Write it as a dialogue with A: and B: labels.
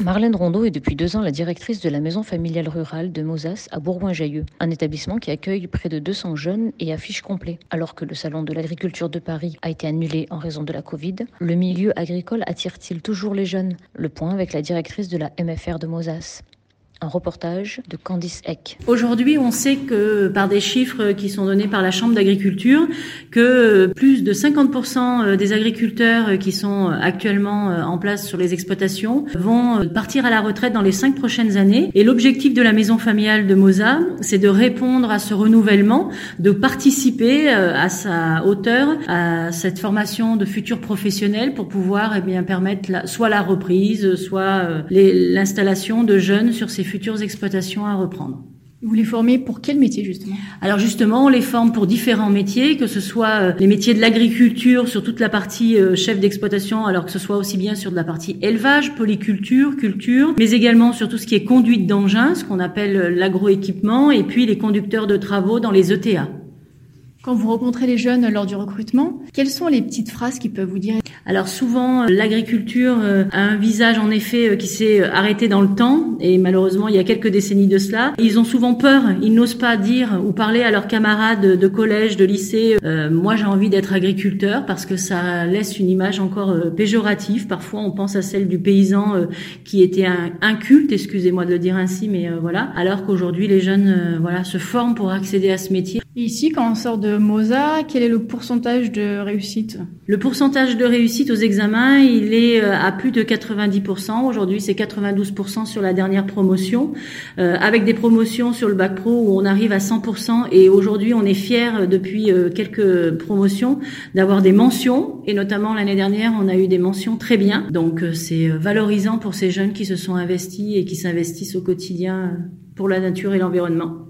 A: Marlène Rondeau est depuis deux ans la directrice de la maison familiale rurale de Mozas à Bourgoin-Jailleux, un établissement qui accueille près de 200 jeunes et affiche complet. Alors que le salon de l'agriculture de Paris a été annulé en raison de la Covid, le milieu agricole attire-t-il toujours les jeunes? Le point avec la directrice de la MFR de Mozas. Un reportage de Candice Eck.
B: Aujourd'hui, on sait que par des chiffres qui sont donnés par la Chambre d'agriculture, que plus de 50% des agriculteurs qui sont actuellement en place sur les exploitations vont partir à la retraite dans les cinq prochaines années. Et l'objectif de la maison familiale de Mosa, c'est de répondre à ce renouvellement, de participer à sa hauteur à cette formation de futurs professionnels pour pouvoir eh bien permettre soit la reprise, soit l'installation de jeunes sur ces futures exploitations à reprendre.
C: Vous les formez pour quel métier justement?
B: Alors justement, on les forme pour différents métiers, que ce soit les métiers de l'agriculture sur toute la partie chef d'exploitation, alors que ce soit aussi bien sur de la partie élevage, polyculture, culture, mais également sur tout ce qui est conduite d'engins, ce qu'on appelle l'agroéquipement, et puis les conducteurs de travaux dans les ETA.
C: Quand vous rencontrez les jeunes lors du recrutement, quelles sont les petites phrases qu'ils peuvent vous dire?
B: Alors souvent, l'agriculture a un visage en effet qui s'est arrêté dans le temps et malheureusement il y a quelques décennies de cela. Ils ont souvent peur, ils n'osent pas dire ou parler à leurs camarades de collège, de lycée. Euh, moi j'ai envie d'être agriculteur parce que ça laisse une image encore péjorative. Parfois on pense à celle du paysan euh, qui était un, un culte, excusez-moi de le dire ainsi, mais euh, voilà. Alors qu'aujourd'hui les jeunes voilà se forment pour accéder à ce métier.
C: Et ici, quand on sort de Mosa, quel est le pourcentage de réussite
B: Le pourcentage de réussite aux examens, il est à plus de 90%. Aujourd'hui, c'est 92% sur la dernière promotion, euh, avec des promotions sur le bac pro où on arrive à 100%. Et aujourd'hui, on est fiers depuis euh, quelques promotions d'avoir des mentions. Et notamment l'année dernière, on a eu des mentions très bien. Donc, euh, c'est valorisant pour ces jeunes qui se sont investis et qui s'investissent au quotidien pour la nature et l'environnement.